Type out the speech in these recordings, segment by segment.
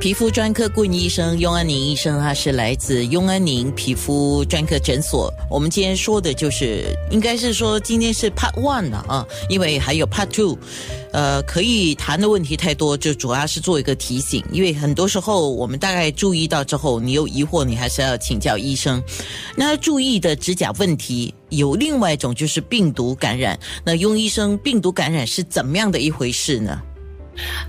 皮肤专科顾问医生雍安宁医生，他是来自雍安宁皮肤专科诊所。我们今天说的就是，应该是说今天是 Part One 了啊，因为还有 Part Two，呃，可以谈的问题太多，就主要是做一个提醒。因为很多时候我们大概注意到之后，你有疑惑，你还是要请教医生。那注意的指甲问题有另外一种就是病毒感染。那雍医生，病毒感染是怎么样的一回事呢？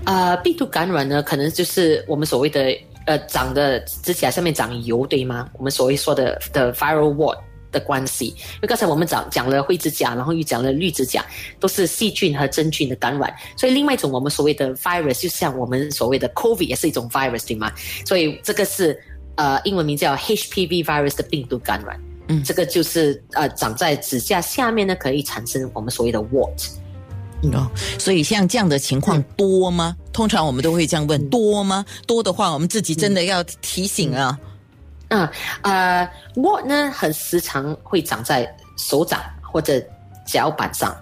呃，病毒感染呢，可能就是我们所谓的呃长的指甲上面长油，对吗？我们所谓说的的 viral wart 的关系。因为刚才我们讲讲了灰指甲，然后又讲了绿指甲，都是细菌和真菌的感染。所以另外一种我们所谓的 virus，就像我们所谓的 COVID 也是一种 virus，对吗？所以这个是呃英文名叫 HPV virus 的病毒感染。嗯，这个就是呃长在指甲下面呢，可以产生我们所谓的 wart。哦，所以像这样的情况多吗？通常我们都会这样问：多吗？多的话，我们自己真的要提醒啊。嗯，呃，what 呢？很时常会长在手掌或者脚板上，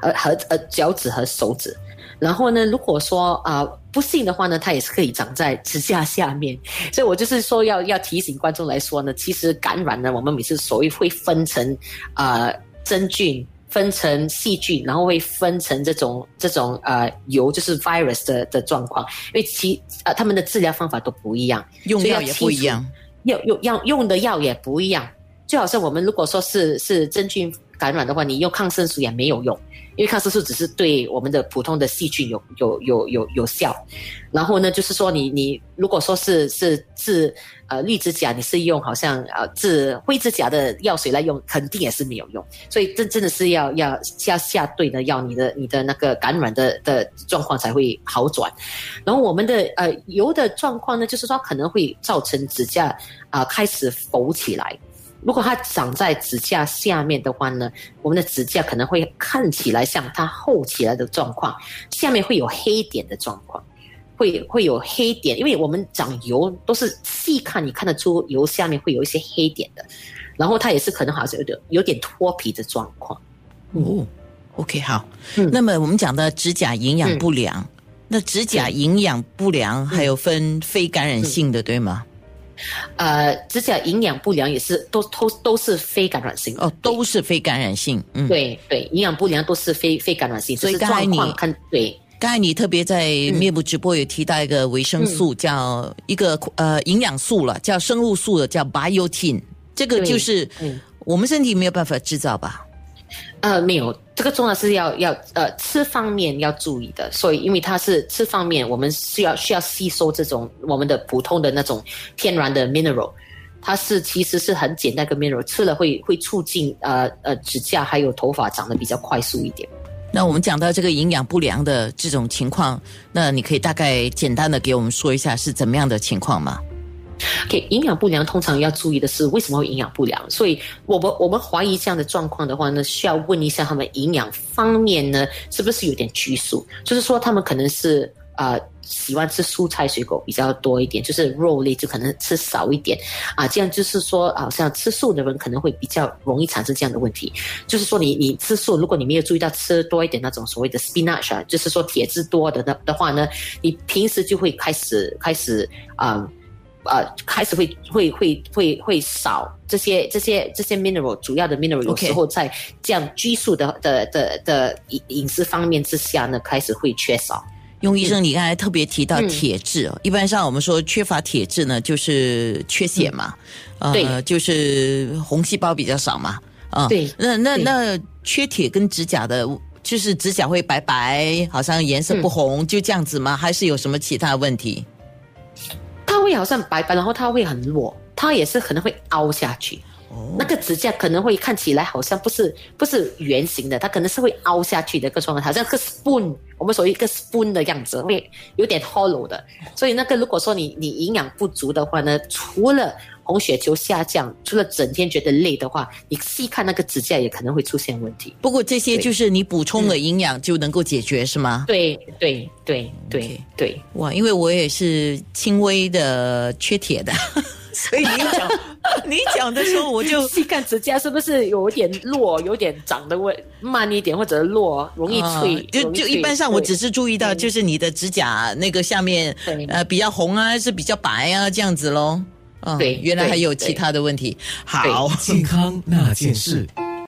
呃和呃脚趾和手指。然后呢，如果说啊不幸的话呢，它也是可以长在指甲下面。所以我就是说要要提醒观众来说呢，其实感染呢，我们每次所谓会分成啊真菌。分成细菌，然后会分成这种这种呃油，就是 virus 的的状况。因为其呃他们的治疗方法都不一样，用药也不一样，用用药用的药也不一样。就好像我们如果说是是真菌感染的话，你用抗生素也没有用。因为抗生素只是对我们的普通的细菌有有有有有效，然后呢，就是说你你如果说是是治呃绿指甲，你是用好像呃治灰指甲的药水来用，肯定也是没有用。所以这真的是要要下下对的药，你的你的那个感染的的状况才会好转。然后我们的呃油的状况呢，就是说可能会造成指甲啊开始浮起来。如果它长在指甲下面的话呢，我们的指甲可能会看起来像它厚起来的状况，下面会有黑点的状况，会会有黑点，因为我们长油都是细看你看得出油下面会有一些黑点的，然后它也是可能好像有点有点脱皮的状况。哦，OK，好，那么我们讲的指甲营养不良，那指甲营养不良还有分非感染性的，对吗？呃，指甲营养不良也是都都都是非感染性哦，都是非感染性。嗯，对对，营养不良都是非非感染性。所以刚才你看，对，刚才你特别在面部直播有提到一个维生素，叫一个呃营养素了，叫生物素的，叫 biotin。这个就是我们身体没有办法制造吧？呃，没有。这个重要是要要呃吃方面要注意的，所以因为它是吃方面，我们需要需要吸收这种我们的普通的那种天然的 mineral，它是其实是很简单个 mineral，吃了会会促进呃呃指甲还有头发长得比较快速一点。那我们讲到这个营养不良的这种情况，那你可以大概简单的给我们说一下是怎么样的情况吗？OK，营养不良通常要注意的是为什么会营养不良？所以我们我们怀疑这样的状况的话呢，需要问一下他们营养方面呢是不是有点拘束？就是说他们可能是啊喜欢吃蔬菜水果比较多一点，就是肉类就可能吃少一点啊。这样就是说，好像吃素的人可能会比较容易产生这样的问题。就是说，你你吃素，如果你没有注意到吃多一点那种所谓的 spinach 啊，就是说铁质多的的的话呢，你平时就会开始开始啊。开始会会会会会少这些这些这些 mineral 主要的 mineral，有时候在这样拘束的的的的饮饮食方面之下呢，开始会缺少。雍医生，你刚才特别提到铁质，一般上我们说缺乏铁质呢，就是缺血嘛，呃，就是红细胞比较少嘛，啊，对，那那那缺铁跟指甲的，就是指甲会白白，好像颜色不红，就这样子吗？还是有什么其他问题？它会好像白白，然后它会很弱，它也是可能会凹下去。那个指甲可能会看起来好像不是不是圆形的，它可能是会凹下去的一个状态，好像个 spoon，我们所谓一个 spoon 的样子，会有点 hollow 的。所以那个如果说你你营养不足的话呢，除了红血球下降，除了整天觉得累的话，你细看那个指甲也可能会出现问题。不过这些就是你补充了营养就能够解决，是吗？对对对对对。哇，因为我也是轻微的缺铁的。所以你讲 你讲的时候，我就细看指甲是不是有点落，有点长得会慢一点，或者落，容易脆。就就一般上，我只是注意到，就是你的指甲那个下面呃比较红啊，还是比较白啊，这样子喽。嗯对原来还有其他的问题。好，健康那件事。